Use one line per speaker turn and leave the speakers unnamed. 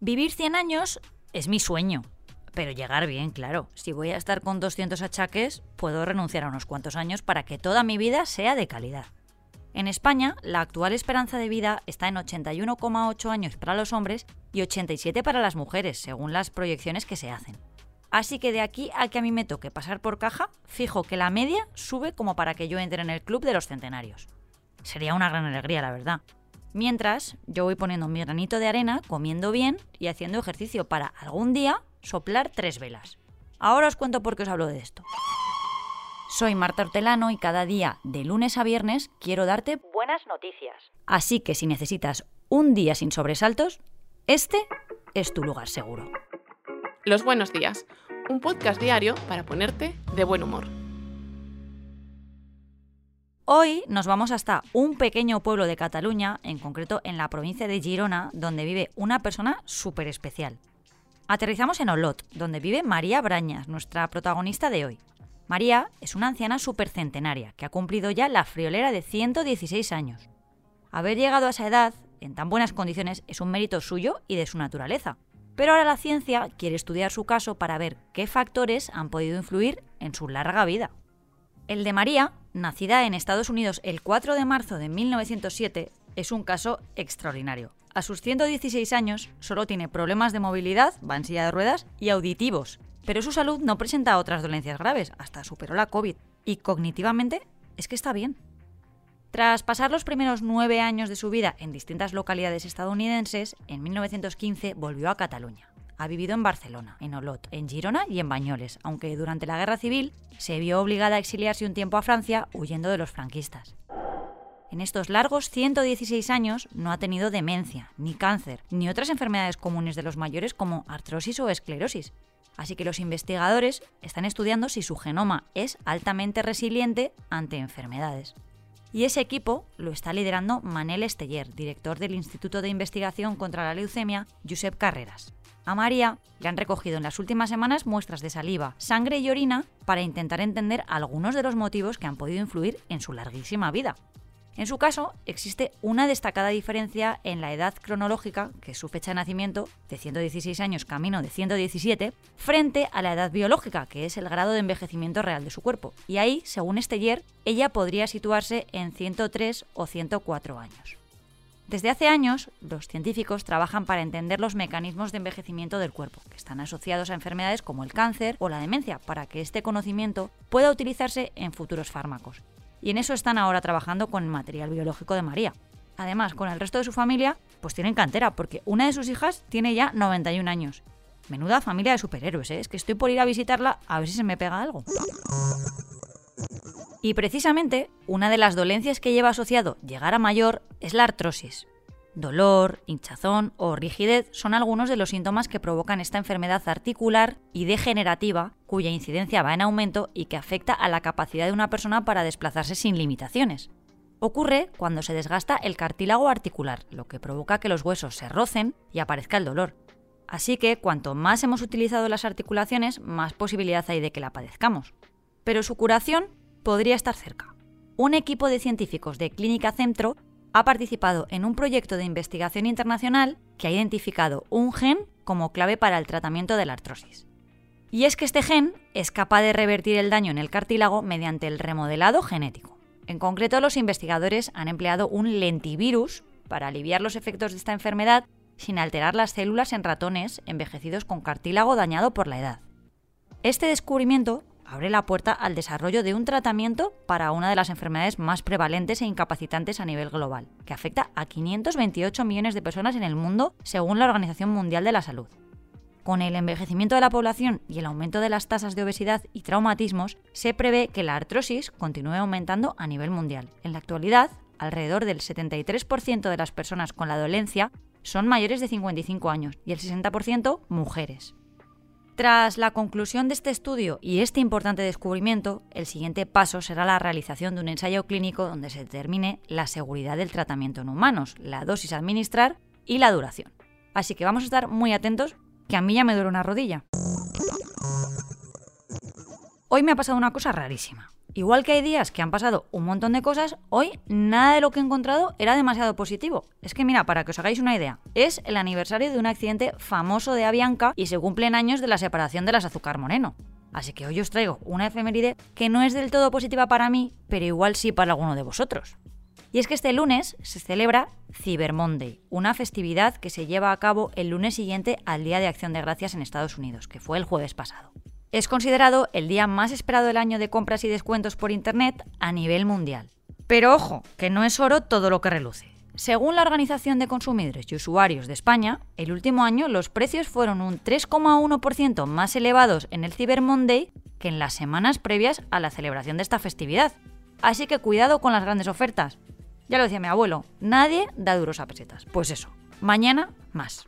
Vivir 100 años es mi sueño, pero llegar bien, claro. Si voy a estar con 200 achaques, puedo renunciar a unos cuantos años para que toda mi vida sea de calidad. En España, la actual esperanza de vida está en 81,8 años para los hombres y 87 para las mujeres, según las proyecciones que se hacen. Así que de aquí a que a mí me toque pasar por caja, fijo que la media sube como para que yo entre en el club de los centenarios. Sería una gran alegría, la verdad. Mientras, yo voy poniendo mi granito de arena, comiendo bien y haciendo ejercicio para algún día soplar tres velas. Ahora os cuento por qué os hablo de esto. Soy Marta Hortelano y cada día, de lunes a viernes, quiero darte buenas noticias. Así que si necesitas un día sin sobresaltos, este es tu lugar seguro.
Los buenos días, un podcast diario para ponerte de buen humor.
Hoy nos vamos hasta un pequeño pueblo de Cataluña, en concreto en la provincia de Girona, donde vive una persona súper especial. Aterrizamos en Olot, donde vive María Brañas, nuestra protagonista de hoy. María es una anciana supercentenaria que ha cumplido ya la friolera de 116 años. Haber llegado a esa edad, en tan buenas condiciones, es un mérito suyo y de su naturaleza. Pero ahora la ciencia quiere estudiar su caso para ver qué factores han podido influir en su larga vida. El de María, nacida en Estados Unidos el 4 de marzo de 1907, es un caso extraordinario. A sus 116 años solo tiene problemas de movilidad, va en silla de ruedas y auditivos, pero su salud no presenta otras dolencias graves, hasta superó la COVID. Y cognitivamente es que está bien. Tras pasar los primeros nueve años de su vida en distintas localidades estadounidenses, en 1915 volvió a Cataluña. Ha vivido en Barcelona, en Olot, en Girona y en Bañoles, aunque durante la Guerra Civil se vio obligada a exiliarse un tiempo a Francia huyendo de los franquistas. En estos largos 116 años no ha tenido demencia, ni cáncer, ni otras enfermedades comunes de los mayores como artrosis o esclerosis, Así que los investigadores están estudiando si su genoma es altamente resiliente ante enfermedades. Y ese equipo lo está liderando Manel Esteller, director del Instituto de Investigación contra la Leucemia, Josep Carreras. A María le han recogido en las últimas semanas muestras de saliva, sangre y orina para intentar entender algunos de los motivos que han podido influir en su larguísima vida. En su caso, existe una destacada diferencia en la edad cronológica, que es su fecha de nacimiento, de 116 años camino de 117, frente a la edad biológica, que es el grado de envejecimiento real de su cuerpo. Y ahí, según Esteller, ella podría situarse en 103 o 104 años. Desde hace años, los científicos trabajan para entender los mecanismos de envejecimiento del cuerpo, que están asociados a enfermedades como el cáncer o la demencia, para que este conocimiento pueda utilizarse en futuros fármacos y en eso están ahora trabajando con el material biológico de María. Además, con el resto de su familia, pues tienen cantera, porque una de sus hijas tiene ya 91 años. Menuda familia de superhéroes, ¿eh? Es que estoy por ir a visitarla a ver si se me pega algo. Y precisamente, una de las dolencias que lleva asociado llegar a mayor es la artrosis. Dolor, hinchazón o rigidez son algunos de los síntomas que provocan esta enfermedad articular y degenerativa cuya incidencia va en aumento y que afecta a la capacidad de una persona para desplazarse sin limitaciones. Ocurre cuando se desgasta el cartílago articular, lo que provoca que los huesos se rocen y aparezca el dolor. Así que cuanto más hemos utilizado las articulaciones, más posibilidad hay de que la padezcamos. Pero su curación podría estar cerca. Un equipo de científicos de Clínica Centro ha participado en un proyecto de investigación internacional que ha identificado un gen como clave para el tratamiento de la artrosis. Y es que este gen es capaz de revertir el daño en el cartílago mediante el remodelado genético. En concreto, los investigadores han empleado un lentivirus para aliviar los efectos de esta enfermedad sin alterar las células en ratones envejecidos con cartílago dañado por la edad. Este descubrimiento abre la puerta al desarrollo de un tratamiento para una de las enfermedades más prevalentes e incapacitantes a nivel global, que afecta a 528 millones de personas en el mundo según la Organización Mundial de la Salud. Con el envejecimiento de la población y el aumento de las tasas de obesidad y traumatismos, se prevé que la artrosis continúe aumentando a nivel mundial. En la actualidad, alrededor del 73% de las personas con la dolencia son mayores de 55 años y el 60% mujeres. Tras la conclusión de este estudio y este importante descubrimiento, el siguiente paso será la realización de un ensayo clínico donde se determine la seguridad del tratamiento en humanos, la dosis a administrar y la duración. Así que vamos a estar muy atentos, que a mí ya me duele una rodilla. Hoy me ha pasado una cosa rarísima. Igual que hay días que han pasado un montón de cosas, hoy nada de lo que he encontrado era demasiado positivo. Es que mira, para que os hagáis una idea, es el aniversario de un accidente famoso de Avianca y se cumplen años de la separación de las azúcar moreno. Así que hoy os traigo una efeméride que no es del todo positiva para mí, pero igual sí para alguno de vosotros. Y es que este lunes se celebra Cyber Monday, una festividad que se lleva a cabo el lunes siguiente al Día de Acción de Gracias en Estados Unidos, que fue el jueves pasado. Es considerado el día más esperado del año de compras y descuentos por Internet a nivel mundial. Pero ojo, que no es oro todo lo que reluce. Según la Organización de Consumidores y Usuarios de España, el último año los precios fueron un 3,1% más elevados en el Cyber Monday que en las semanas previas a la celebración de esta festividad. Así que cuidado con las grandes ofertas. Ya lo decía mi abuelo, nadie da duros a pesetas. Pues eso, mañana más.